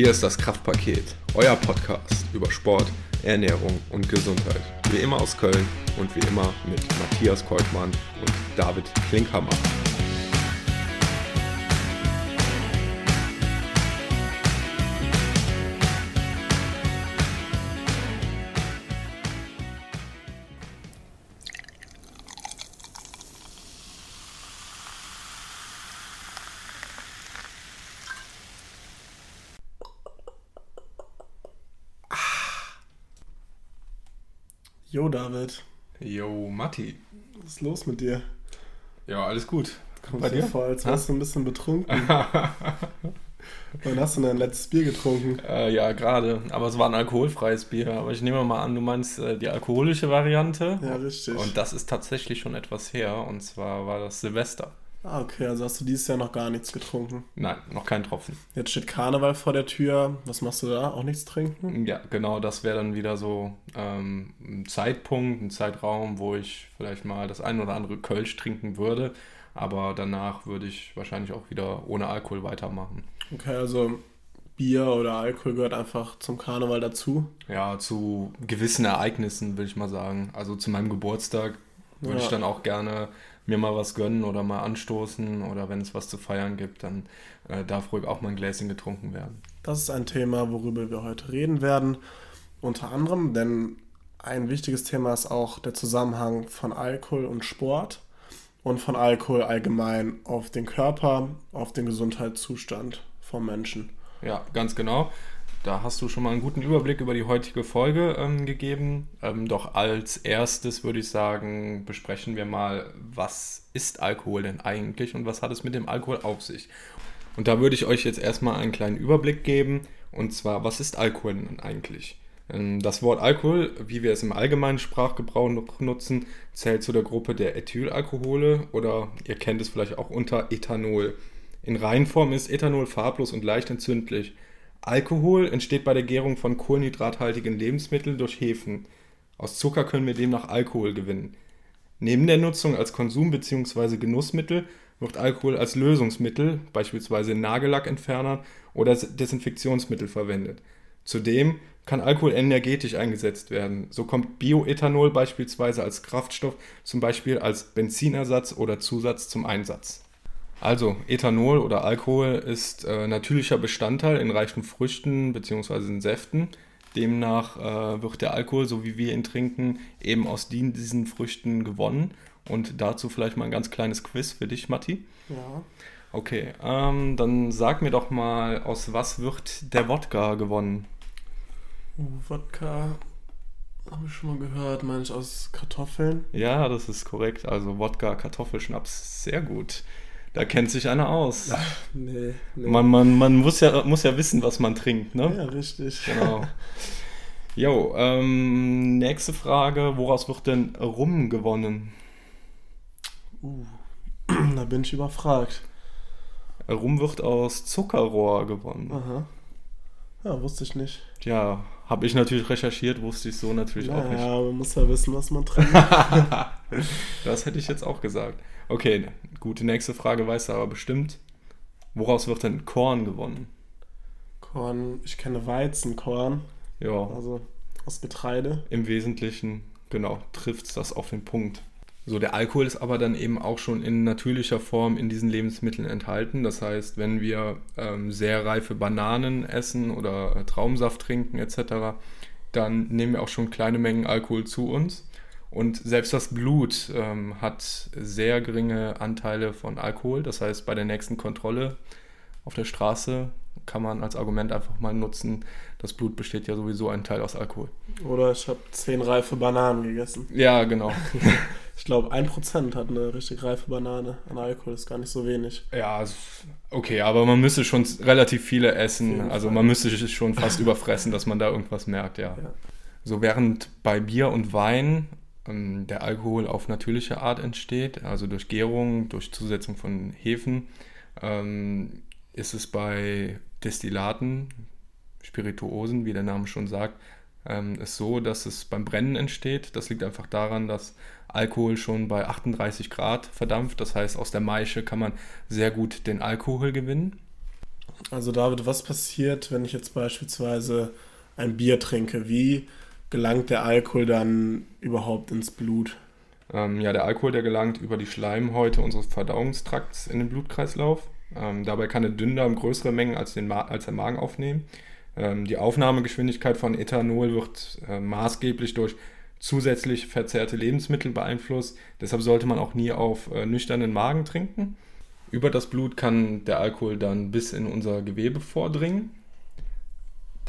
Hier ist das Kraftpaket, euer Podcast über Sport, Ernährung und Gesundheit. Wie immer aus Köln und wie immer mit Matthias Kolkmann und David Klinkhammer. David. Jo, Matti. Was ist los mit dir? Ja, alles gut. Kommt bei dir vor, als wärst du ein bisschen betrunken. Wann hast du denn dein letztes Bier getrunken? Äh, ja, gerade. Aber es war ein alkoholfreies Bier. Aber ich nehme mal an, du meinst äh, die alkoholische Variante. Ja, richtig. Und das ist tatsächlich schon etwas her. Und zwar war das Silvester. Ah, okay, also hast du dieses Jahr noch gar nichts getrunken. Nein, noch kein Tropfen. Jetzt steht Karneval vor der Tür. Was machst du da? Auch nichts trinken? Ja, genau, das wäre dann wieder so ähm, ein Zeitpunkt, ein Zeitraum, wo ich vielleicht mal das ein oder andere Kölsch trinken würde. Aber danach würde ich wahrscheinlich auch wieder ohne Alkohol weitermachen. Okay, also Bier oder Alkohol gehört einfach zum Karneval dazu. Ja, zu gewissen Ereignissen, will ich mal sagen. Also zu meinem Geburtstag würde Ja. ich dann auch gerne mir mal was gönnen oder mal anstoßen oder wenn es was zu feiern gibt, dann äh, darf ruhig auch mal ein Gläschen getrunken werden. Das ist ein Thema, worüber wir heute reden werden. Unter anderem, denn ein wichtiges Thema ist auch der Zusammenhang von Alkohol und Sport und von Alkohol allgemein auf den Körper, auf den Gesundheitszustand vom Menschen. Ja, ganz genau. Da hast du schon mal einen guten Überblick über die heutige Folge ähm, gegeben. Ähm, doch als erstes würde ich sagen, besprechen wir mal, was ist Alkohol denn eigentlich und was hat es mit dem Alkohol auf sich? Und da würde ich euch jetzt erstmal einen kleinen Überblick geben. Und zwar, was ist Alkohol denn eigentlich? Ähm, Das Wort Alkohol, wie wir es im allgemeinen Sprachgebrauch nutzen, zählt zu der Gruppe der Ethylalkohole oder ihr kennt es vielleicht auch unter Ethanol. In Reinform ist Ethanol farblos und leicht entzündlich. Alkohol entsteht bei der Gärung von kohlenhydrathaltigen Lebensmitteln durch Hefen. Aus Zucker können wir demnach Alkohol gewinnen. Neben der Nutzung als Konsum- bzw. Genussmittel wird Alkohol als Lösungsmittel, beispielsweise Nagellackentferner oder Desinfektionsmittel verwendet. Zudem kann Alkohol energetisch eingesetzt werden. So kommt Bioethanol beispielsweise als Kraftstoff, zum Beispiel als Benzinersatz oder Zusatz zum Einsatz. Also, Ethanol oder Alkohol ist äh, natürlicher Bestandteil in reichen Früchten bzw. in Säften. Demnach äh, wird der Alkohol, so wie wir ihn trinken, eben aus die- diesen Früchten gewonnen. Und dazu vielleicht mal ein ganz kleines Quiz für dich, Matti. Ja. Okay, ähm, dann sag mir doch mal, aus was wird der Wodka gewonnen? Uh, Wodka habe ich schon mal gehört, meine ich aus Kartoffeln. Ja, das ist korrekt. Also Wodka, Kartoffelschnaps, sehr gut. Da kennt sich einer aus. Nee, nee. Man, man, man muss, ja, muss ja wissen, was man trinkt, ne? Ja, richtig. Genau. Jo, ähm, nächste Frage. Woraus wird denn Rum gewonnen? Uh, da bin ich überfragt. Rum wird aus Zuckerrohr gewonnen. Aha. Ja, wusste ich nicht. Ja, habe ich natürlich recherchiert, wusste ich so natürlich auch nicht. Naja, man muss ja wissen, was man trinkt. Das hätte ich jetzt auch gesagt. Okay, gute nächste Frage weißt du aber bestimmt. Woraus wird denn Korn gewonnen? Korn, ich kenne Weizenkorn, Ja, also aus Getreide. im Wesentlichen, genau, trifft das auf den Punkt. So, der Alkohol ist aber dann eben auch schon in natürlicher Form in diesen Lebensmitteln enthalten. Das heißt, wenn wir ähm, sehr reife Bananen essen oder äh, Traubensaft trinken etc., dann nehmen wir auch schon kleine Mengen Alkohol zu uns. Und selbst das Blut ähm, hat sehr geringe Anteile von Alkohol. Das heißt, bei der nächsten Kontrolle auf der Straße kann man als Argument einfach mal nutzen, das Blut besteht ja sowieso ein Teil aus Alkohol. Oder ich habe zehn reife Bananen gegessen. Ja, genau. Ich glaube, ein Prozent hat eine richtig reife Banane an Alkohol. Das ist gar nicht so wenig. Ja, okay, aber man müsste schon relativ viele essen. Also man müsste sich schon fast überfressen, dass man da irgendwas merkt, ja. Ja. So während bei Bier und Wein ähm, der Alkohol auf natürliche Art entsteht, also durch Gärung, durch Zusetzung von Hefen, ähm, ist es bei Destillaten, Spirituosen, wie der Name schon sagt, ähm, ist so, dass es beim Brennen entsteht. Das liegt einfach daran, dass Alkohol schon bei 38 Grad verdampft. Das heißt, aus der Maische kann man sehr gut den Alkohol gewinnen. Also David, was passiert, wenn ich jetzt beispielsweise ein Bier trinke? Wie gelangt der Alkohol dann überhaupt ins Blut? Ähm, ja, der Alkohol, der gelangt über die Schleimhäute unseres Verdauungstrakts in den Blutkreislauf. Ähm, dabei kann der Dünndarm größere Mengen als, den als der Magen aufnehmen. Ähm, die Aufnahmegeschwindigkeit von Ethanol wird äh, maßgeblich durch zusätzlich verzehrte Lebensmittel beeinflusst. Deshalb sollte man auch nie auf äh, nüchternen Magen trinken. Über das Blut kann der Alkohol dann bis in unser Gewebe vordringen.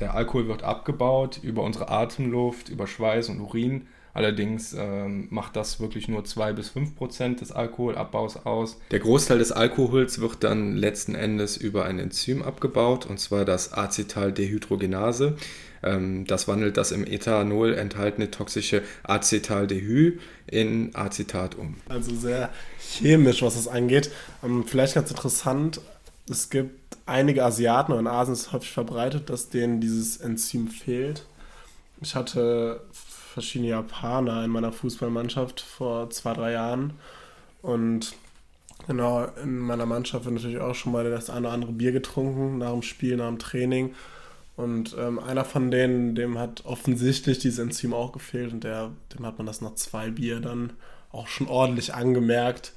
Der Alkohol wird abgebaut über unsere Atemluft, über Schweiß und Urin Allerdings ähm, macht das wirklich nur 2 bis 5 Prozent des Alkoholabbaus aus. Der Großteil des Alkohols wird dann letzten Endes über ein Enzym abgebaut, und zwar das Acetaldehydrogenase. Ähm, das wandelt das im Ethanol enthaltene toxische Acetaldehyд in Acetat um. Also sehr chemisch, was das angeht. Ähm, vielleicht ganz interessant, es gibt einige Asiaten, und in Asien ist es häufig verbreitet, dass denen dieses Enzym fehlt. Ich hatte verschiedene Japaner in meiner Fußballmannschaft vor zwei, drei Jahren. Und genau, in meiner Mannschaft wird natürlich auch schon mal das eine oder andere Bier getrunken, nach dem Spiel, nach dem Training. Und ähm, einer von denen, dem hat offensichtlich dieses Enzym auch gefehlt und der, dem hat man das nach zwei Bier dann auch schon ordentlich angemerkt.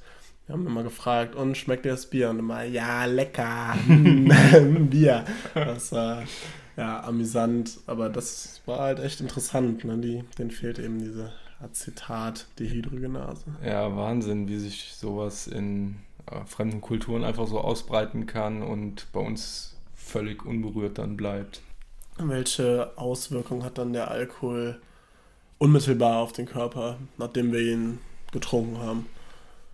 Wir haben immer gefragt, und schmeckt dir das Bier? Und immer, ja, lecker, Bier. Das war ja, amüsant, aber das war halt echt interessant. Ne? Die, denen fehlt eben diese Acetat-Dehydrogenase. Ja, Wahnsinn, wie sich sowas in äh, fremden Kulturen einfach so ausbreiten kann und bei uns völlig unberührt dann bleibt. Welche Auswirkungen hat dann der Alkohol unmittelbar auf den Körper, nachdem wir ihn getrunken haben?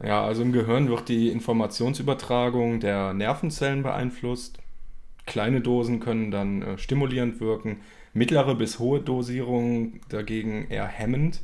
Ja, also im Gehirn wird die Informationsübertragung der Nervenzellen beeinflusst. Kleine Dosen können dann äh, stimulierend wirken, mittlere bis hohe Dosierungen dagegen eher hemmend.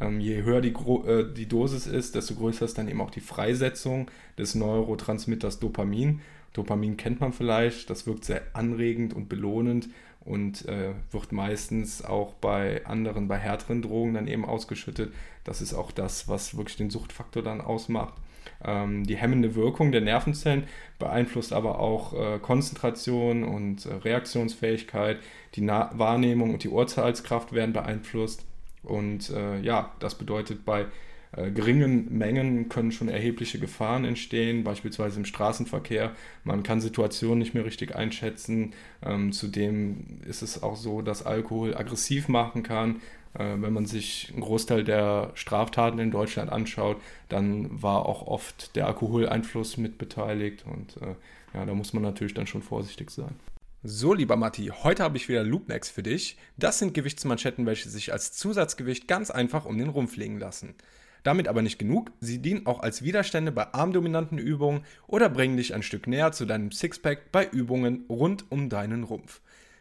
Ähm, je höher die, äh, die Dosis ist, desto größer ist dann eben auch die Freisetzung des Neurotransmitters Dopamin. Dopamin kennt man vielleicht, das wirkt sehr anregend und belohnend und äh, wird meistens auch bei anderen, bei härteren Drogen dann eben ausgeschüttet. Das ist auch das, was wirklich den Suchtfaktor dann ausmacht. Ähm, die hemmende Wirkung der Nervenzellen beeinflusst aber auch äh, Konzentration und äh, Reaktionsfähigkeit. Die Na Wahrnehmung und die Urteilskraft werden beeinflusst. Und äh, ja, das bedeutet, bei geringen Mengen können schon erhebliche Gefahren entstehen, beispielsweise im Straßenverkehr. Man kann Situationen nicht mehr richtig einschätzen. Ähm, zudem ist es auch so, dass Alkohol aggressiv machen kann. Äh, wenn man sich einen Großteil der Straftaten in Deutschland anschaut, dann war auch oft der Alkoholeinfluss mit beteiligt und äh, ja, da muss man natürlich dann schon vorsichtig sein. So, lieber Matti, heute habe ich wieder Loopmax für dich. Das sind Gewichtsmanschetten, welche sich als Zusatzgewicht ganz einfach um den Rumpf legen lassen. Damit aber nicht genug, sie dienen auch als Widerstände bei armdominanten Übungen oder bringen dich ein Stück näher zu deinem Sixpack bei Übungen rund um deinen Rumpf.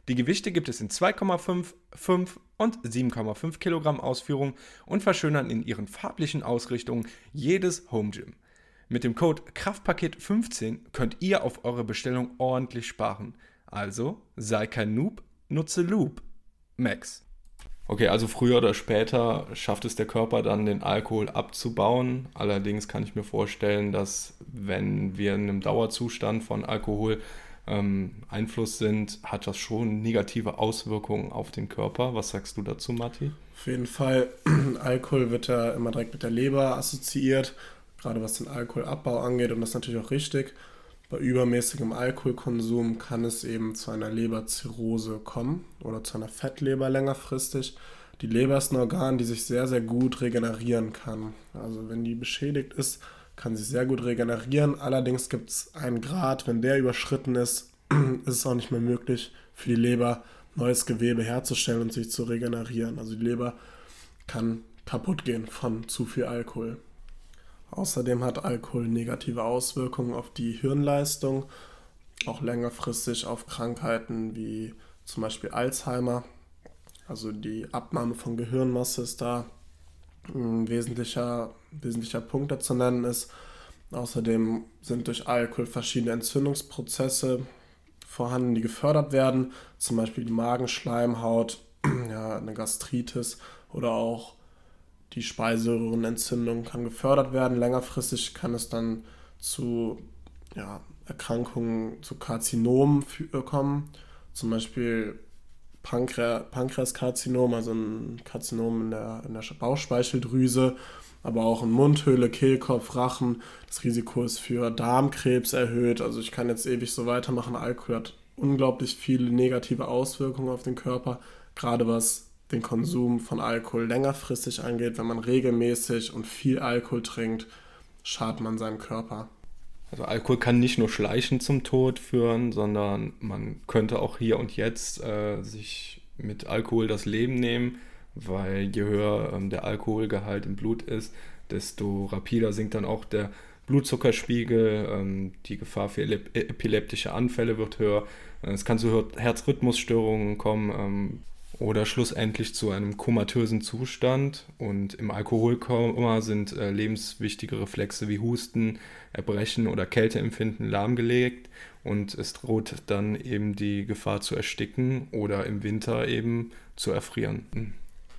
Die Gewichte gibt es in 2,5, 5 und 7,5 Kilogramm Ausführung und verschönern in ihren farblichen Ausrichtungen jedes Home Gym. Mit dem Code Kraftpaket15 könnt ihr auf eure Bestellung ordentlich sparen. Also sei kein Noob, nutze Loop. Max. Okay, also früher oder später schafft es der Körper dann, den Alkohol abzubauen. Allerdings kann ich mir vorstellen, dass wenn wir in einem Dauerzustand von Alkohol ähm, Einfluss sind, hat das schon negative Auswirkungen auf den Körper. Was sagst du dazu, Matti? Auf jeden Fall, Alkohol wird ja immer direkt mit der Leber assoziiert, gerade was den Alkoholabbau angeht und das ist natürlich auch richtig. Bei übermäßigem Alkoholkonsum kann es eben zu einer Leberzirrhose kommen oder zu einer Fettleber längerfristig. Die Leber ist ein Organ, die sich sehr, sehr gut regenerieren kann. Also wenn die beschädigt ist, kann sich sehr gut regenerieren. Allerdings gibt es einen Grad, wenn der überschritten ist, ist es auch nicht mehr möglich für die Leber neues Gewebe herzustellen und sich zu regenerieren. Also die Leber kann kaputt gehen von zu viel Alkohol. Außerdem hat Alkohol negative Auswirkungen auf die Hirnleistung, auch längerfristig auf Krankheiten wie zum Beispiel Alzheimer. Also die Abnahme von Gehirnmasse ist da ein wesentlicher, wesentlicher Punkt, der zu nennen ist. Außerdem sind durch Alkohol verschiedene Entzündungsprozesse vorhanden, die gefördert werden, zum Beispiel die Magenschleimhaut, ja, eine Gastritis oder auch die Speiseröhrenentzündung kann gefördert werden. Längerfristig kann es dann zu ja, Erkrankungen zu Karzinomen äh, kommen. Zum Beispiel Pankre Pankreaskarzinom, also ein Karzinom in der, in der Bauchspeicheldrüse, aber auch in Mundhöhle, Kehlkopf, Rachen. Das Risiko ist für Darmkrebs erhöht. Also ich kann jetzt ewig so weitermachen. Alkohol hat unglaublich viele negative Auswirkungen auf den Körper, gerade was den Konsum von Alkohol längerfristig angeht. Wenn man regelmäßig und viel Alkohol trinkt, schadet man seinem Körper. Also Alkohol kann nicht nur schleichend zum Tod führen, sondern man könnte auch hier und jetzt äh, sich mit Alkohol das Leben nehmen, weil je höher ähm, der Alkoholgehalt im Blut ist, desto rapider sinkt dann auch der Blutzuckerspiegel, ähm, die Gefahr für epileptische Anfälle wird höher, es kann zu Herzrhythmusstörungen kommen, ähm, oder schlussendlich zu einem komatösen Zustand. Und im Alkoholkoma sind äh, lebenswichtige Reflexe wie Husten, Erbrechen oder Kälteempfinden lahmgelegt und es droht dann eben die Gefahr zu ersticken oder im Winter eben zu erfrieren. Hm.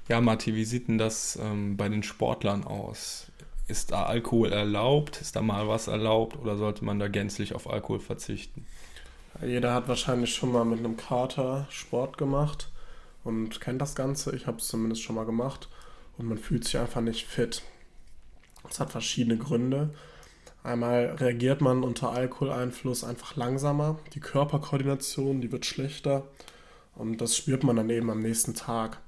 Ja, Matti, wie sieht denn das ähm, bei den Sportlern aus? Ist da Alkohol erlaubt? Ist da mal was erlaubt oder sollte man da gänzlich auf Alkohol verzichten? Jeder hat wahrscheinlich schon mal mit einem Kater Sport gemacht und kennt das Ganze. Ich habe es zumindest schon mal gemacht und man fühlt sich einfach nicht fit. Das hat verschiedene Gründe. Einmal reagiert man unter Alkoholeinfluss einfach langsamer, die Körperkoordination, die wird schlechter und das spürt man dann eben am nächsten Tag.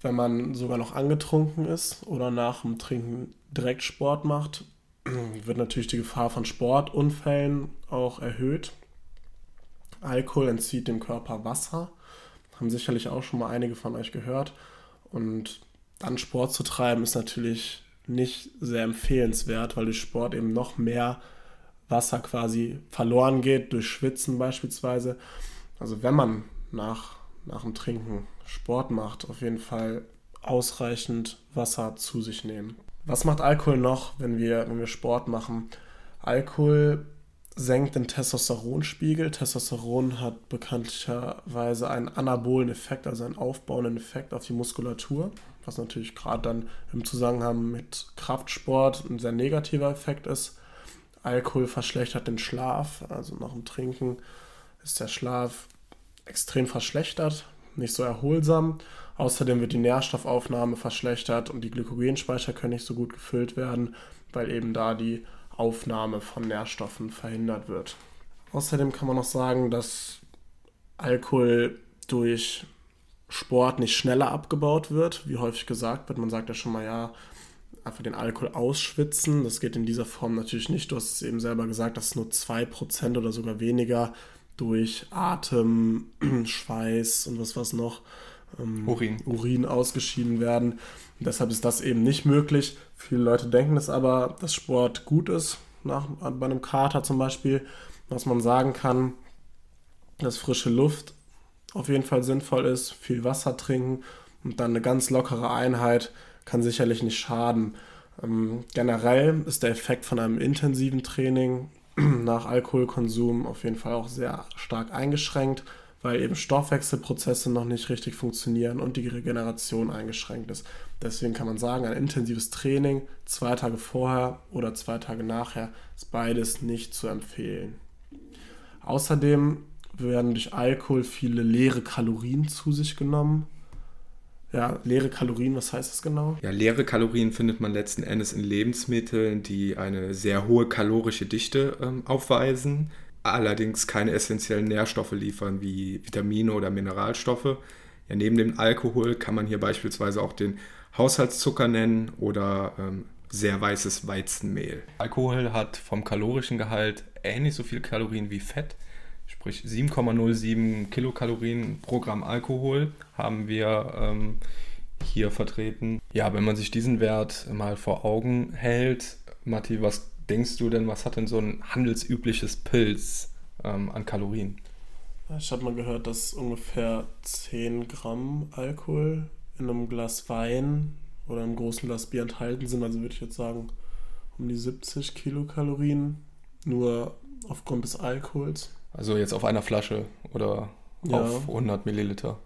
Wenn man sogar noch angetrunken ist oder nach dem Trinken direkt Sport macht, wird natürlich die Gefahr von Sportunfällen auch erhöht. Alkohol entzieht dem Körper Wasser haben sicherlich auch schon mal einige von euch gehört. Und dann Sport zu treiben ist natürlich nicht sehr empfehlenswert, weil durch Sport eben noch mehr Wasser quasi verloren geht, durch Schwitzen beispielsweise. Also wenn man nach, nach dem Trinken Sport macht, auf jeden Fall ausreichend Wasser zu sich nehmen. Was macht Alkohol noch, wenn wir, wenn wir Sport machen? Alkohol senkt den Testosteronspiegel. Testosteron hat bekanntlicherweise einen anabolen Effekt, also einen aufbauenden Effekt auf die Muskulatur, was natürlich gerade dann im Zusammenhang mit Kraftsport ein sehr negativer Effekt ist. Alkohol verschlechtert den Schlaf, also nach dem Trinken ist der Schlaf extrem verschlechtert, nicht so erholsam. Außerdem wird die Nährstoffaufnahme verschlechtert und die Glykogenspeicher können nicht so gut gefüllt werden, weil eben da die Aufnahme von Nährstoffen verhindert wird. Außerdem kann man noch sagen, dass Alkohol durch Sport nicht schneller abgebaut wird, wie häufig gesagt wird. Man sagt ja schon mal, ja, einfach den Alkohol ausschwitzen. Das geht in dieser Form natürlich nicht. Du hast es eben selber gesagt, dass nur 2% oder sogar weniger durch Atem, Schweiß und was was noch ähm, Urin. Urin ausgeschieden werden. Und deshalb ist das eben nicht möglich. Viele Leute denken es aber, dass Sport gut ist, nach, bei einem Kater zum Beispiel, was man sagen kann, dass frische Luft auf jeden Fall sinnvoll ist, viel Wasser trinken und dann eine ganz lockere Einheit kann sicherlich nicht schaden. Ähm, generell ist der Effekt von einem intensiven Training nach Alkoholkonsum auf jeden Fall auch sehr stark eingeschränkt weil eben Stoffwechselprozesse noch nicht richtig funktionieren und die Regeneration eingeschränkt ist. Deswegen kann man sagen, ein intensives Training zwei Tage vorher oder zwei Tage nachher ist beides nicht zu empfehlen. Außerdem werden durch Alkohol viele leere Kalorien zu sich genommen. Ja, leere Kalorien, was heißt das genau? Ja, leere Kalorien findet man letzten Endes in Lebensmitteln, die eine sehr hohe kalorische Dichte ähm, aufweisen allerdings keine essentiellen Nährstoffe liefern wie Vitamine oder Mineralstoffe. Ja, neben dem Alkohol kann man hier beispielsweise auch den Haushaltszucker nennen oder ähm, sehr weißes Weizenmehl. Alkohol hat vom kalorischen Gehalt ähnlich so viel Kalorien wie Fett. Sprich 7,07 Kilokalorien pro Gramm Alkohol haben wir ähm, hier vertreten. Ja, wenn man sich diesen Wert mal vor Augen hält, Matti, was denkst du denn, was hat denn so ein handelsübliches Pilz ähm, an Kalorien? Ich habe mal gehört, dass ungefähr 10 Gramm Alkohol in einem Glas Wein oder einem großen Glas Bier enthalten sind. Also würde ich jetzt sagen, um die 70 Kilokalorien nur aufgrund des Alkohols. Also jetzt auf einer Flasche oder ja, auf 100 Milliliter?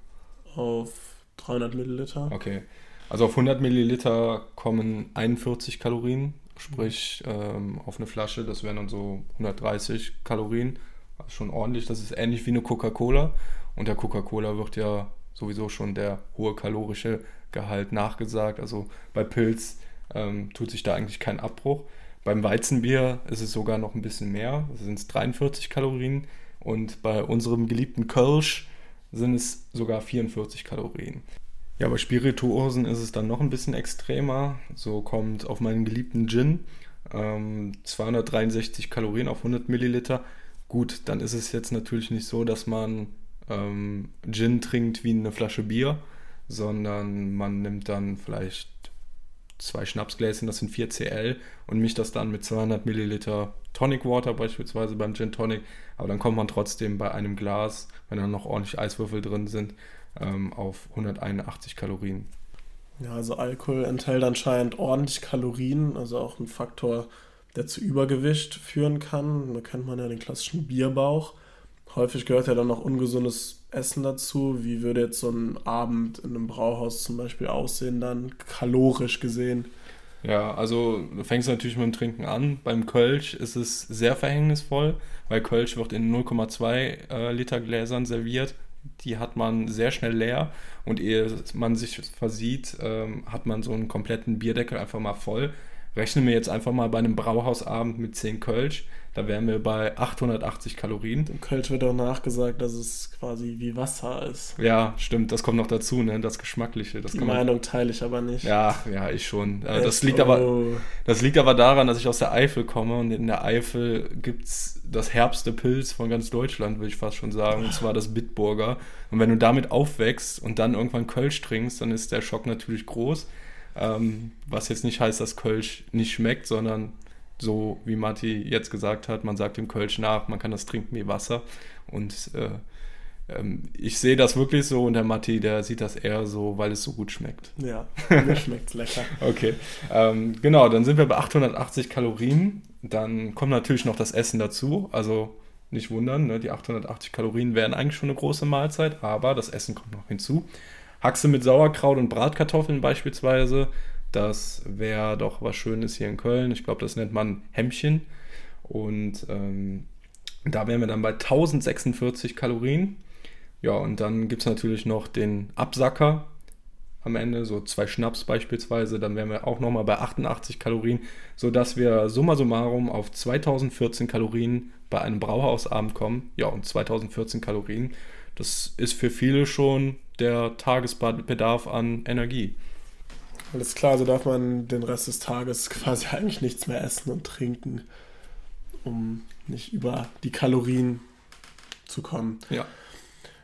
Auf 300 Milliliter. Okay. Also auf 100 Milliliter kommen 41 Kalorien sprich ähm, auf eine Flasche, das wären dann so 130 Kalorien. Das ist schon ordentlich, das ist ähnlich wie eine Coca-Cola. Und der Coca-Cola wird ja sowieso schon der hohe kalorische Gehalt nachgesagt. Also bei Pilz ähm, tut sich da eigentlich kein Abbruch. Beim Weizenbier ist es sogar noch ein bisschen mehr, das sind 43 Kalorien. Und bei unserem geliebten Kölsch sind es sogar 44 Kalorien. Ja, bei Spirituosen ist es dann noch ein bisschen extremer. So kommt auf meinen geliebten Gin ähm, 263 Kalorien auf 100 Milliliter. Gut, dann ist es jetzt natürlich nicht so, dass man ähm, Gin trinkt wie eine Flasche Bier, sondern man nimmt dann vielleicht zwei Schnapsgläschen, das sind 4 CL und mischt das dann mit 200 Milliliter Tonic Water beispielsweise beim Gin Tonic. Aber dann kommt man trotzdem bei einem Glas, wenn da noch ordentlich Eiswürfel drin sind, ähm, auf 181 Kalorien. Ja, also Alkohol enthält anscheinend ordentlich Kalorien, also auch ein Faktor, der zu Übergewicht führen kann. Da kennt man ja den klassischen Bierbauch. Häufig gehört ja dann noch ungesundes Essen dazu. Wie würde jetzt so ein Abend in einem Brauhaus zum Beispiel aussehen, dann kalorisch gesehen? Ja, also du fängst natürlich mit dem Trinken an. Beim Kölsch ist es sehr verhängnisvoll, weil Kölsch wird in 0,2 äh, Liter Gläsern serviert. Die hat man sehr schnell leer und ehe man sich versieht, ähm, hat man so einen kompletten Bierdeckel einfach mal voll. Rechnen wir jetzt einfach mal bei einem Brauhausabend mit 10 Kölsch, da wären wir bei 880 Kalorien. Im Kölsch wird auch nachgesagt, dass es quasi wie Wasser ist. Ja, stimmt, das kommt noch dazu, ne? das Geschmackliche. Das Die Meinung teile ich aber nicht. Ja, ja, ich schon. Das, liegt aber, das liegt aber daran, dass ich aus der Eifel komme und in der Eifel gibt es das herbste Pilz von ganz Deutschland, würde ich fast schon sagen, und zwar das Bitburger. Und wenn du damit aufwächst und dann irgendwann Kölsch trinkst, dann ist der Schock natürlich groß. Ähm, was jetzt nicht heißt, dass Kölsch nicht schmeckt, sondern so wie Matti jetzt gesagt hat, man sagt dem Kölsch nach, man kann das trinken wie Wasser. Und äh, ähm, ich sehe das wirklich so und der Matti, der sieht das eher so, weil es so gut schmeckt. Ja, mir schmeckt es lecker. Okay, ähm, genau, dann sind wir bei 880 Kalorien. Dann kommt natürlich noch das Essen dazu. Also nicht wundern, ne? die 880 Kalorien wären eigentlich schon eine große Mahlzeit, aber das Essen kommt noch hinzu. Haxe mit Sauerkraut und Bratkartoffeln beispielsweise. Das wäre doch was Schönes hier in Köln. Ich glaube, das nennt man Hemmchen. Und ähm, da wären wir dann bei 1046 Kalorien. Ja, und dann gibt es natürlich noch den Absacker am Ende, so zwei Schnaps beispielsweise. Dann wären wir auch nochmal bei 88 Kalorien, sodass wir summa summarum auf 2014 Kalorien bei einem Brauhausabend kommen. Ja, und 2014 Kalorien, das ist für viele schon der Tagesbedarf an Energie. Alles klar, so darf man den Rest des Tages quasi eigentlich nichts mehr essen und trinken, um nicht über die Kalorien zu kommen. Ja.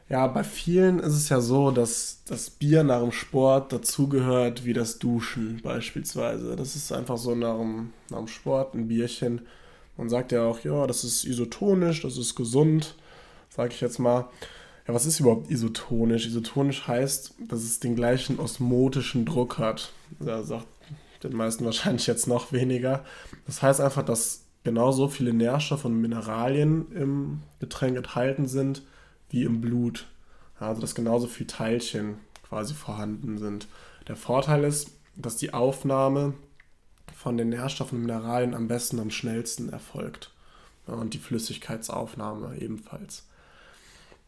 Ja, bei vielen ist es ja so, dass das Bier nach dem Sport dazugehört wie das Duschen beispielsweise. Das ist einfach so nach dem, nach dem Sport ein Bierchen. Man sagt ja auch, ja, das ist isotonisch, das ist gesund, sage ich jetzt mal. Ja, was ist überhaupt isotonisch? Isotonisch heißt, dass es den gleichen osmotischen Druck hat. Da sagt den meisten wahrscheinlich jetzt noch weniger. Das heißt einfach, dass genauso viele Nährstoffe und Mineralien im Getränk enthalten sind wie im Blut. Also dass genauso viele Teilchen quasi vorhanden sind. Der Vorteil ist, dass die Aufnahme von den Nährstoffen und Mineralien am besten am schnellsten erfolgt. und die Flüssigkeitsaufnahme ebenfalls.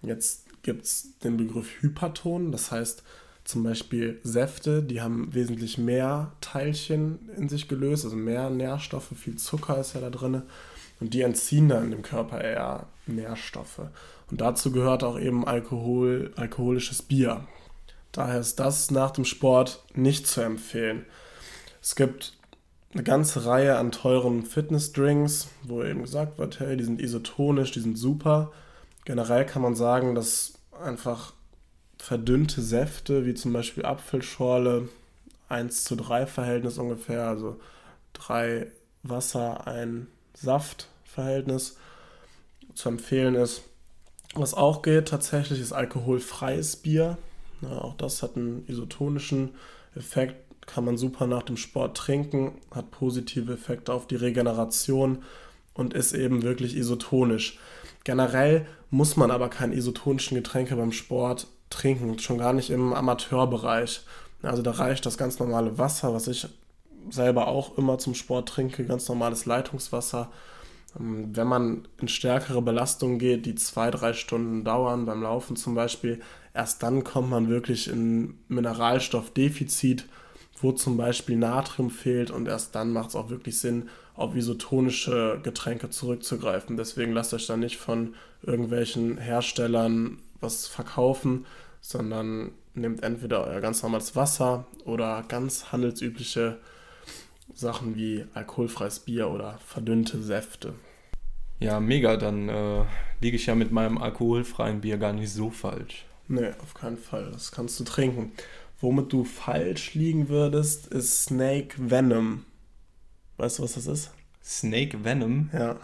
Jetzt gibt es den Begriff Hyperton, das heißt zum Beispiel Säfte, die haben wesentlich mehr Teilchen in sich gelöst, also mehr Nährstoffe, viel Zucker ist ja da drin und die entziehen dann dem Körper eher Nährstoffe. Und dazu gehört auch eben Alkohol, alkoholisches Bier. Daher ist das nach dem Sport nicht zu empfehlen. Es gibt eine ganze Reihe an teuren Fitnessdrinks, wo eben gesagt wird, hey, die sind isotonisch, die sind super. Generell kann man sagen, dass einfach verdünnte Säfte, wie zum Beispiel Apfelschorle, 1 zu 3 Verhältnis ungefähr, also 3 Wasser, 1 Saft Verhältnis zu empfehlen ist. Was auch geht tatsächlich ist alkoholfreies Bier. Ja, auch das hat einen isotonischen Effekt, kann man super nach dem Sport trinken, hat positive Effekte auf die Regeneration und ist eben wirklich isotonisch. Generell muss man aber keine isotonischen Getränke beim Sport trinken, schon gar nicht im Amateurbereich. Also da reicht das ganz normale Wasser, was ich selber auch immer zum Sport trinke, ganz normales Leitungswasser. Ähm, wenn man in stärkere Belastungen geht, die zwei, drei Stunden dauern, beim Laufen zum Beispiel, erst dann kommt man wirklich in Mineralstoffdefizit, wo zum Beispiel Natrium fehlt und erst dann macht es auch wirklich Sinn, auf isotonische Getränke zurückzugreifen. Deswegen lasst euch da nicht von irgendwelchen Herstellern was verkaufen, sondern nehmt entweder euer ganz normales Wasser oder ganz handelsübliche Sachen wie alkoholfreies Bier oder verdünnte Säfte. Ja, mega, dann äh, liege ich ja mit meinem alkoholfreien Bier gar nicht so falsch. Nee, auf keinen Fall. Das kannst du trinken. Womit du falsch liegen würdest, ist Snake Venom. Weißt du, was das ist? Snake Venom? Ja.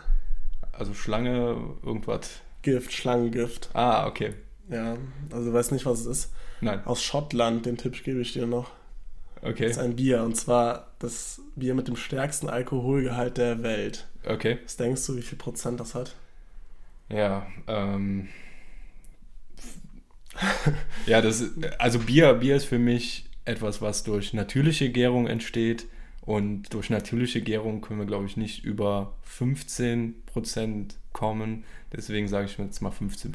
Also Schlange, irgendwas. Gift, Schlangengift. Ah, okay. Ja, also du weißt nicht, was es ist. Nein. Aus Schottland, den Tipp gebe ich dir noch. Okay. Das ist ein Bier und zwar das Bier mit dem stärksten Alkoholgehalt der Welt. Okay. Was denkst du, wie viel Prozent das hat? Ja, ähm. Ja, das also Bier, Bier ist für mich etwas, was durch natürliche Gärung entsteht. Und durch natürliche Gärung können wir, glaube ich, nicht über 15% kommen. Deswegen sage ich mir jetzt mal 15%.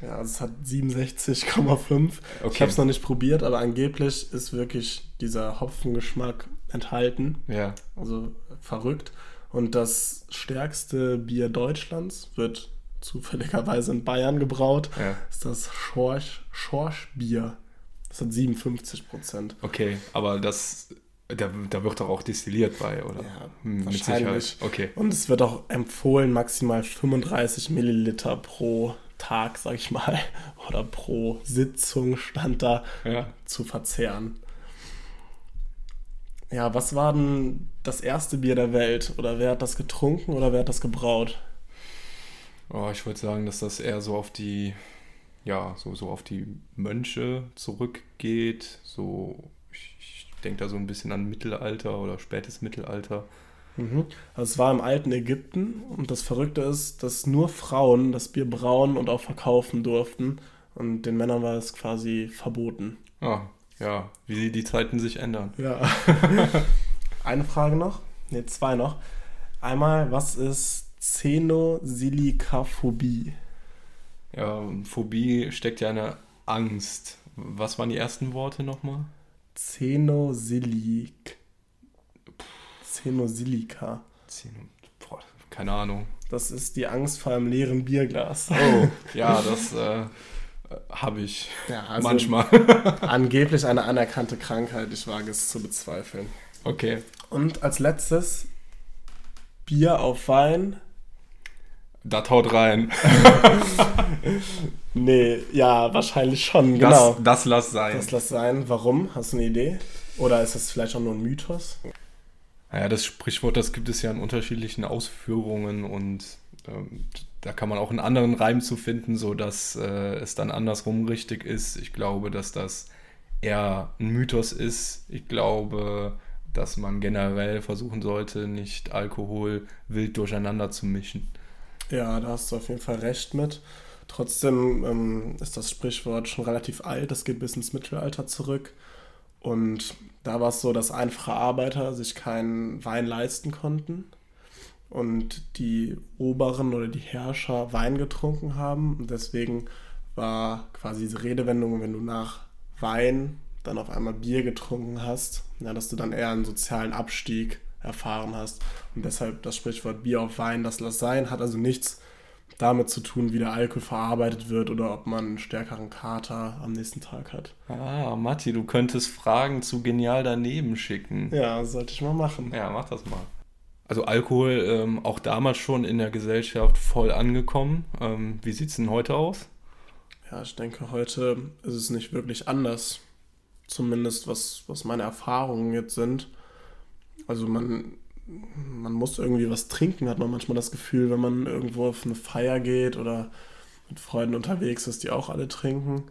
Ja, also es hat 67,5. Okay. Ich habe es noch nicht probiert, aber angeblich ist wirklich dieser Hopfengeschmack enthalten. Ja. Also verrückt. Und das stärkste Bier Deutschlands wird zufälligerweise in Bayern gebraut. Ja. Ist das Schorsch, Schorschbier. Das hat 57% Okay, aber das da, da wird doch auch destilliert bei, oder? Ja, hm, wahrscheinlich. Okay. Und es wird auch empfohlen, maximal 35 Milliliter pro Tag, sag ich mal, oder pro Sitzung stand da, ja. zu verzehren. Ja, was war denn das erste Bier der Welt? Oder wer hat das getrunken oder wer hat das gebraut? Oh, ich würde sagen, dass das eher so auf die, ja, so, so auf die Mönche zurückgeht, so denke da so ein bisschen an Mittelalter oder spätes Mittelalter. Mhm. Also es war im alten Ägypten und das Verrückte ist, dass nur Frauen das Bier brauen und auch verkaufen durften und den Männern war es quasi verboten. Ah, ja, wie die Zeiten sich ändern. Ja. Eine Frage noch, ne, zwei noch. Einmal, was ist Xenosilikaphobie? Ja, Phobie steckt ja eine Angst. Was waren die ersten Worte nochmal? Xenosilik. Xenosilika. Xeno, boah, keine Ahnung. Das ist die Angst vor einem leeren Bierglas. Oh, ja, das äh, habe ich ja, also manchmal. angeblich eine anerkannte Krankheit, ich wage es zu bezweifeln. Okay. Und als letztes Bier auf Wein. Das haut rein. nee, ja, wahrscheinlich schon, genau. Das, das lass sein. Das lass sein. Warum? Hast du eine Idee? Oder ist das vielleicht auch nur ein Mythos? Naja, das Sprichwort, das gibt es ja in unterschiedlichen Ausführungen und ähm, da kann man auch einen anderen Reim zu finden, sodass äh, es dann andersrum richtig ist. Ich glaube, dass das eher ein Mythos ist. Ich glaube, dass man generell versuchen sollte, nicht Alkohol wild durcheinander zu mischen. Ja, da hast du auf jeden Fall recht mit. Trotzdem ähm, ist das Sprichwort schon relativ alt, das geht bis ins Mittelalter zurück. Und da war es so, dass einfache Arbeiter sich keinen Wein leisten konnten und die Oberen oder die Herrscher Wein getrunken haben. Und deswegen war quasi diese Redewendung, wenn du nach Wein dann auf einmal Bier getrunken hast, ja, dass du dann eher einen sozialen Abstieg erfahren hast. Und deshalb das Sprichwort Bier auf Wein, das lass sein, hat also nichts damit zu tun, wie der Alkohol verarbeitet wird oder ob man einen stärkeren Kater am nächsten Tag hat. Ah, Matti, du könntest Fragen zu genial daneben schicken. Ja, sollte ich mal machen. Ja, mach das mal. Also Alkohol ähm, auch damals schon in der Gesellschaft voll angekommen. Ähm, wie sieht es denn heute aus? Ja, ich denke, heute ist es nicht wirklich anders. Zumindest was, was meine Erfahrungen jetzt sind. Also man man muss irgendwie was trinken, hat man manchmal das Gefühl, wenn man irgendwo auf eine Feier geht oder mit Freunden unterwegs ist, die auch alle trinken.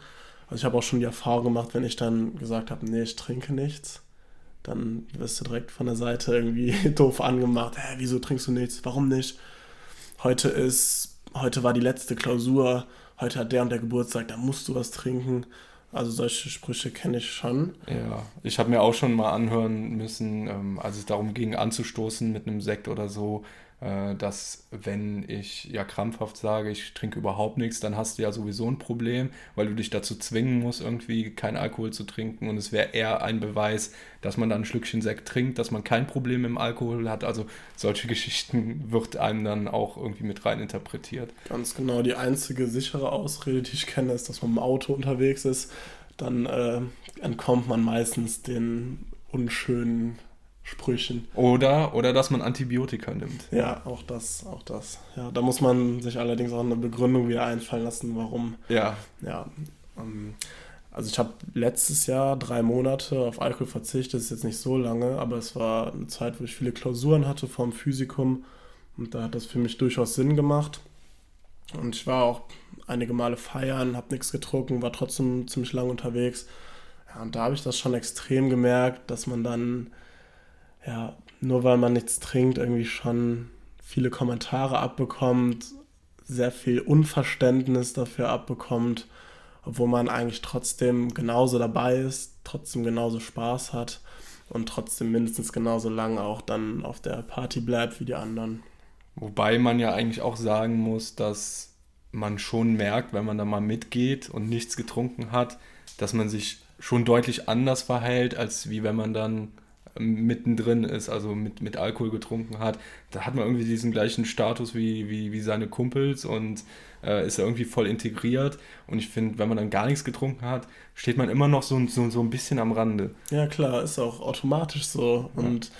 Also ich habe auch schon die Erfahrung gemacht, wenn ich dann gesagt habe, nee, ich trinke nichts, dann wirst du direkt von der Seite irgendwie doof angemacht. Hä, wieso trinkst du nichts? Warum nicht? Heute ist, heute war die letzte Klausur, heute hat der und der Geburtstag, da musst du was trinken. Also solche Sprüche kenne ich schon. Ja, ich habe mir auch schon mal anhören müssen, ähm, als es darum ging, anzustoßen mit einem Sekt oder so, dass wenn ich ja krampfhaft sage, ich trinke überhaupt nichts, dann hast du ja sowieso ein Problem, weil du dich dazu zwingen musst, irgendwie keinen Alkohol zu trinken. Und es wäre eher ein Beweis, dass man dann ein Schlückchen Sekt trinkt, dass man kein Problem im Alkohol hat. Also solche Geschichten wird einem dann auch irgendwie mit rein interpretiert. Ganz genau. Die einzige sichere Ausrede, die ich kenne, ist, dass man im Auto unterwegs ist. Dann äh, entkommt man meistens den unschönen Sprüchen. Oder, oder dass man Antibiotika nimmt. Ja, auch das, auch das. Ja, da muss man sich allerdings auch eine Begründung wieder einfallen lassen, warum. Ja. Ja. Ähm, also ich habe letztes Jahr drei Monate auf Alkohol verzichtet, das ist jetzt nicht so lange, aber es war eine Zeit, wo ich viele Klausuren hatte vom Physikum und da hat das für mich durchaus Sinn gemacht. Und ich war auch einige Male feiern, habe nichts getrunken, war trotzdem ziemlich lang unterwegs. Ja, und da habe ich das schon extrem gemerkt, dass man dann ja, nur weil man nichts trinkt, irgendwie schon viele Kommentare abbekommt, sehr viel Unverständnis dafür abbekommt, obwohl man eigentlich trotzdem genauso dabei ist, trotzdem genauso Spaß hat und trotzdem mindestens genauso lange auch dann auf der Party bleibt wie die anderen. Wobei man ja eigentlich auch sagen muss, dass man schon merkt, wenn man da mal mitgeht und nichts getrunken hat, dass man sich schon deutlich anders verhält, als wie wenn man dann mittendrin ist, also mit, mit Alkohol getrunken hat, da hat man irgendwie diesen gleichen Status wie, wie, wie seine Kumpels und äh, ist irgendwie voll integriert. Und ich finde, wenn man dann gar nichts getrunken hat, steht man immer noch so, so, so ein bisschen am Rande. Ja, klar, ist auch automatisch so. Ja. Und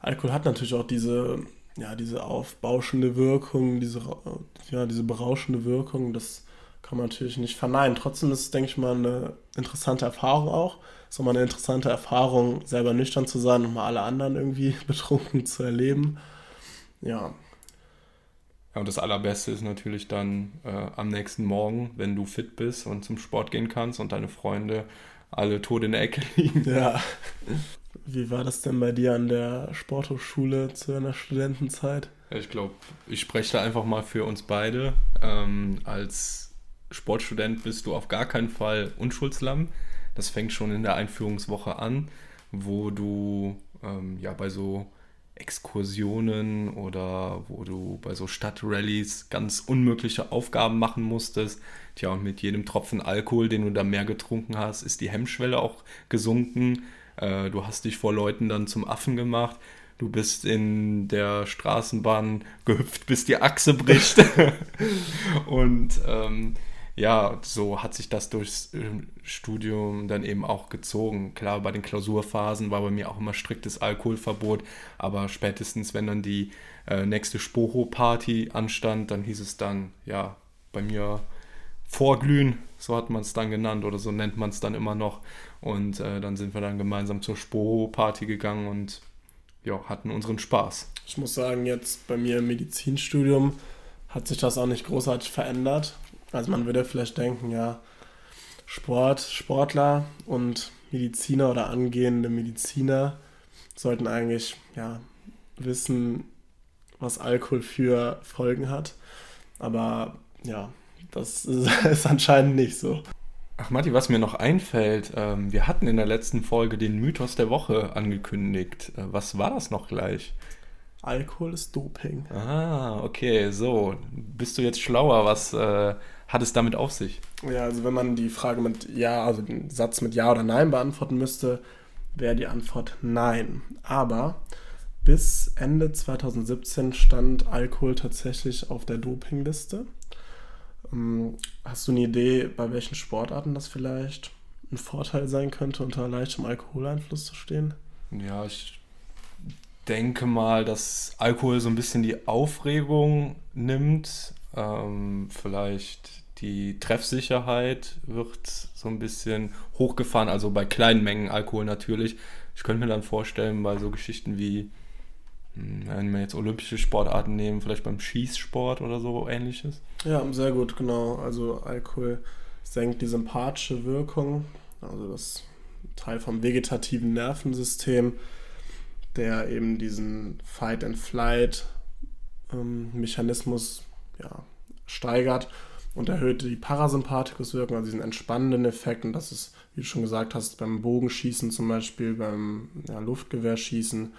Alkohol hat natürlich auch diese, ja, diese aufbauschende Wirkung, diese, ja, diese berauschende Wirkung. Das kann man natürlich nicht verneinen. Trotzdem ist es, denke ich mal, eine interessante Erfahrung auch ist mal eine interessante Erfahrung, selber nüchtern zu sein und mal alle anderen irgendwie betrunken zu erleben. Ja. Ja, und das Allerbeste ist natürlich dann äh, am nächsten Morgen, wenn du fit bist und zum Sport gehen kannst und deine Freunde alle tot in der Ecke liegen. Ja. Wie war das denn bei dir an der Sporthochschule zu deiner Studentenzeit? Ich glaube, ich spreche da einfach mal für uns beide. Ähm, als Sportstudent bist du auf gar keinen Fall Unschuldslamm. Das fängt schon in der Einführungswoche an, wo du ähm, ja bei so Exkursionen oder wo du bei so Stadtrallies ganz unmögliche Aufgaben machen musstest. Tja, und mit jedem Tropfen Alkohol, den du da mehr getrunken hast, ist die Hemmschwelle auch gesunken. Äh, du hast dich vor Leuten dann zum Affen gemacht. Du bist in der Straßenbahn gehüpft, bis die Achse bricht. und ähm, ja, so hat sich das durchs ähm, Studium dann eben auch gezogen. Klar, bei den Klausurphasen war bei mir auch immer striktes Alkoholverbot, aber spätestens, wenn dann die äh, nächste Spoho-Party anstand, dann hieß es dann, ja, bei mir vorglühen, so hat man es dann genannt oder so nennt man es dann immer noch. Und äh, dann sind wir dann gemeinsam zur Spoho-Party gegangen und ja, hatten unseren Spaß. Ich muss sagen, jetzt bei mir im Medizinstudium hat sich das auch nicht großartig verändert. Also man würde vielleicht denken, ja, Sport, Sportler und Mediziner oder angehende Mediziner sollten eigentlich ja, wissen, was Alkohol für Folgen hat. Aber ja, das ist anscheinend nicht so. Ach Matti, was mir noch einfällt, ähm, wir hatten in der letzten Folge den Mythos der Woche angekündigt. Äh, was war das noch gleich? Alkohol ist Doping. Ah, okay, so. Bist du jetzt schlauer? Was äh, hat es damit auf sich? Ja, also wenn man die Frage mit Ja, also den Satz mit Ja oder Nein beantworten müsste, wäre die Antwort Nein. Aber bis Ende 2017 stand Alkohol tatsächlich auf der Dopingliste. Ähm, hast du eine Idee, bei welchen Sportarten das vielleicht ein Vorteil sein könnte, unter leichtem Alkoholeinfluss zu stehen? Ja, ich denke mal, dass Alkohol so ein bisschen die Aufregung nimmt. Ähm, vielleicht die Treffsicherheit wird so ein bisschen hochgefahren, also bei kleinen Mengen Alkohol natürlich. Ich könnte mir dann vorstellen, bei so Geschichten wie, hm, wenn wir jetzt olympische Sportarten nehmen, vielleicht beim Schießsport oder so ähnliches. Ja, sehr gut, genau. Also Alkohol senkt die sympathische Wirkung, also das Teil vom vegetativen Nervensystem der eben diesen Fight-and-Flight-Mechanismus ähm, ja, steigert. und erhöht die Parasympathikuswirkung, also diesen entspannenden Effekt. Und das ist, wie du schon gesagt hast, beim Bogenschießen zum Beispiel, beim ja, Luftgewehrschießen,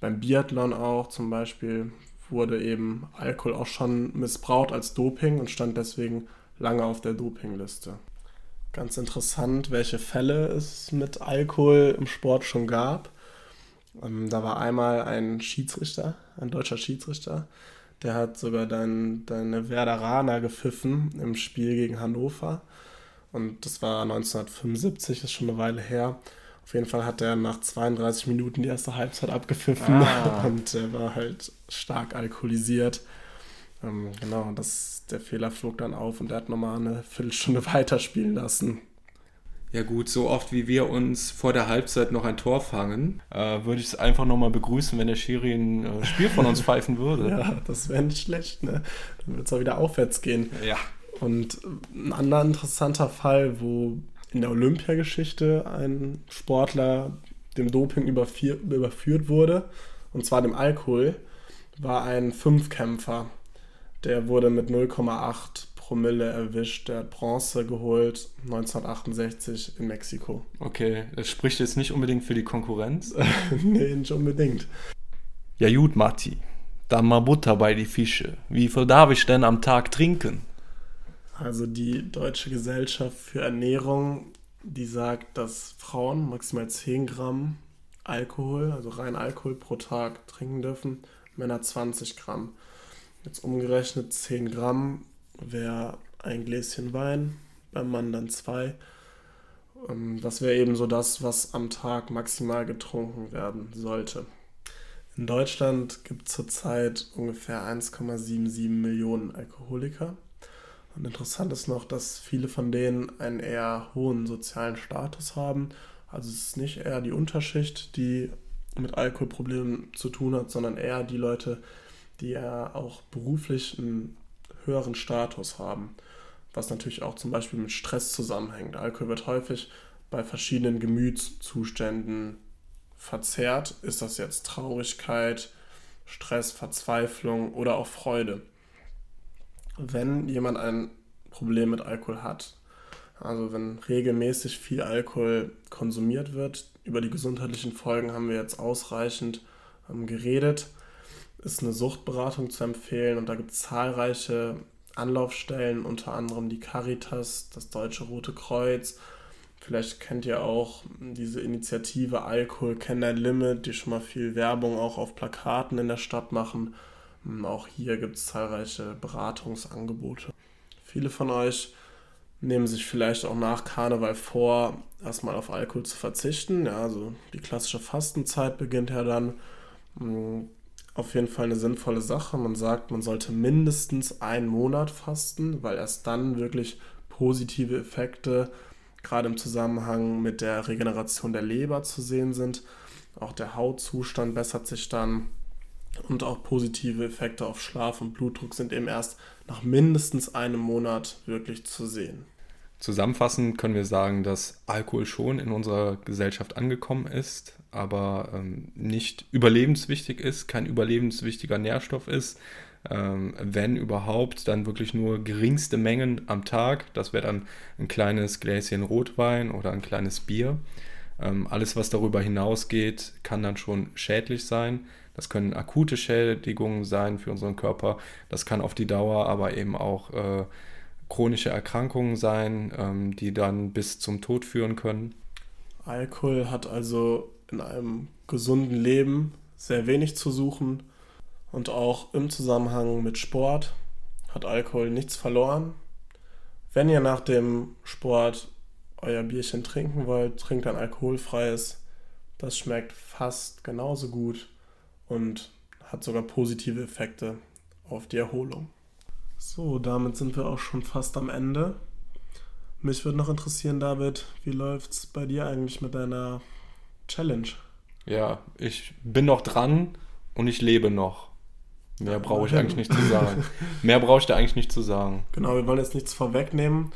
beim Biathlon auch zum Beispiel, wurde eben Alkohol auch schon missbraucht als Doping und stand deswegen lange auf der Dopingliste. Ganz interessant, welche Fälle es mit Alkohol im Sport schon gab. Ähm, da war einmal ein Schiedsrichter, ein deutscher Schiedsrichter, der hat sogar dein, deine Werderaner gepfiffen im Spiel gegen Hannover. Und das war 1975, ist schon eine Weile her. Auf jeden Fall hat er nach 32 Minuten die erste Halbzeit abgepfiffen ah. und er war halt stark alkoholisiert. Ähm, genau, das, der Fehler flog dann auf und er hat nochmal eine Viertelstunde weiterspielen lassen. Ja gut, so oft wie wir uns vor der Halbzeit noch ein Tor fangen, äh, würde ich es einfach nochmal begrüßen, wenn der Schiri ein äh, Spiel von uns pfeifen würde. ja, das wäre nicht schlecht, ne? Dann würde es auch wieder aufwärts gehen. Ja. Und ein anderer interessanter Fall, wo in der Olympiageschichte ein Sportler dem Doping überführt wurde, und zwar dem Alkohol, war ein Fünfkämpfer. Der wurde mit 0,8 Promille erwischt. Der hat Bronze geholt 1968 in Mexiko. Okay, das spricht jetzt nicht unbedingt für die Konkurrenz. nee, nicht unbedingt. Ja gut, Matti. Dann mal Butter bei die Fische. Wie viel darf ich denn am Tag trinken? Also die Deutsche Gesellschaft für Ernährung, die sagt, dass Frauen maximal 10 Gramm Alkohol, also rein Alkohol pro Tag trinken dürfen, Männer 20 Gramm. Jetzt umgerechnet 10 Gramm wäre ein Gläschen Wein, beim Mann dann zwei. Ähm, das wäre eben so das, was am Tag maximal getrunken werden sollte. In Deutschland gibt es zurzeit ungefähr 1,77 Millionen Alkoholiker. Und interessant ist noch, dass viele von denen einen eher hohen sozialen Status haben. Also es ist nicht eher die Unterschicht, die mit Alkoholproblemen zu tun hat, sondern eher die Leute, die ja auch beruflich einen höheren Status haben, was natürlich auch zum Beispiel mit Stress zusammenhängt. Alkohol wird häufig bei verschiedenen Gemütszuständen verzerrt. Ist das jetzt Traurigkeit, Stress, Verzweiflung oder auch Freude? Wenn jemand ein Problem mit Alkohol hat, also wenn regelmäßig viel Alkohol konsumiert wird, über die gesundheitlichen Folgen haben wir jetzt ausreichend ähm, geredet ist eine Suchtberatung zu empfehlen und da gibt es zahlreiche Anlaufstellen, unter anderem die Caritas, das Deutsche Rote Kreuz. Vielleicht kennt ihr auch diese Initiative Alkohol Kennt dein Limit, die schon mal viel Werbung auch auf Plakaten in der Stadt machen. Hm, auch hier gibt es zahlreiche Beratungsangebote. Viele von euch nehmen sich vielleicht auch nach Karneval vor, erstmal auf Alkohol zu verzichten. Ja, also die klassische Fastenzeit beginnt ja dann. Auf jeden Fall eine sinnvolle Sache. Man sagt, man sollte mindestens einen Monat fasten, weil erst dann wirklich positive Effekte gerade im Zusammenhang mit der Regeneration der Leber zu sehen sind. Auch der Hautzustand bessert sich dann und auch positive Effekte auf Schlaf und Blutdruck sind eben erst nach mindestens einem Monat wirklich zu sehen. Zusammenfassend können wir sagen, dass Alkohol schon in unserer Gesellschaft angekommen ist, aber ähm, nicht überlebenswichtig ist, kein überlebenswichtiger Nährstoff ist. Ähm, wenn überhaupt, dann wirklich nur geringste Mengen am Tag. Das wäre dann ein kleines Gläschen Rotwein oder ein kleines Bier. Ähm, alles, was darüber hinausgeht, kann dann schon schädlich sein. Das können akute Schädigungen sein für unseren Körper. Das kann auf die Dauer aber eben auch äh, chronische Erkrankungen sein, ähm, die dann bis zum Tod führen können. Alkohol hat also in einem gesunden Leben sehr wenig zu suchen und auch im Zusammenhang mit Sport hat Alkohol nichts verloren. Wenn ihr nach dem Sport euer Bierchen trinken wollt, trinkt ein alkoholfreies. Das schmeckt fast genauso gut und hat sogar positive Effekte auf die Erholung. So, damit sind wir auch schon fast am Ende. Mich würde noch interessieren, David, wie läuft es bei dir eigentlich mit deiner Challenge? Ja, ich bin noch dran und ich lebe noch. Mehr brauche ich eigentlich nicht zu sagen. Mehr brauche ich da eigentlich nicht zu sagen. Genau, wir wollen jetzt nichts vorwegnehmen,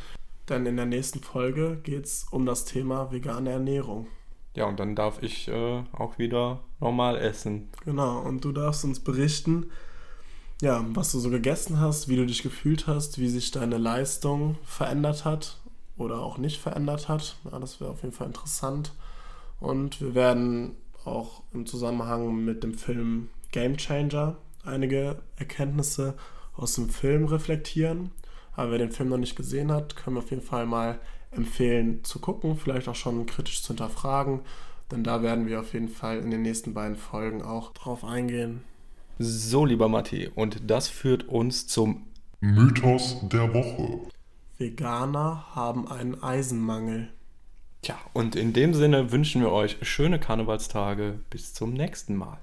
denn in der nächsten Folge geht es um das Thema vegane Ernährung. Ja, und dann darf ich äh, auch wieder normal essen. Genau, und du darfst uns berichten, ja, was du so gegessen hast, wie du dich gefühlt hast, wie sich deine Leistung verändert hat oder auch nicht verändert hat. Ja, das wäre auf jeden Fall interessant. Und wir werden auch im Zusammenhang mit dem Film Game Changer einige Erkenntnisse aus dem Film reflektieren. Aber wer den Film noch nicht gesehen hat, können wir auf jeden Fall mal empfehlen zu gucken, vielleicht auch schon kritisch zu hinterfragen, denn da werden wir auf jeden Fall in den nächsten beiden Folgen auch drauf eingehen. So, lieber Matti, und das führt uns zum Mythos der Woche. Veganer haben einen Eisenmangel. Tja, und in dem Sinne wünschen wir euch schöne Karnevalstage. Bis zum nächsten Mal.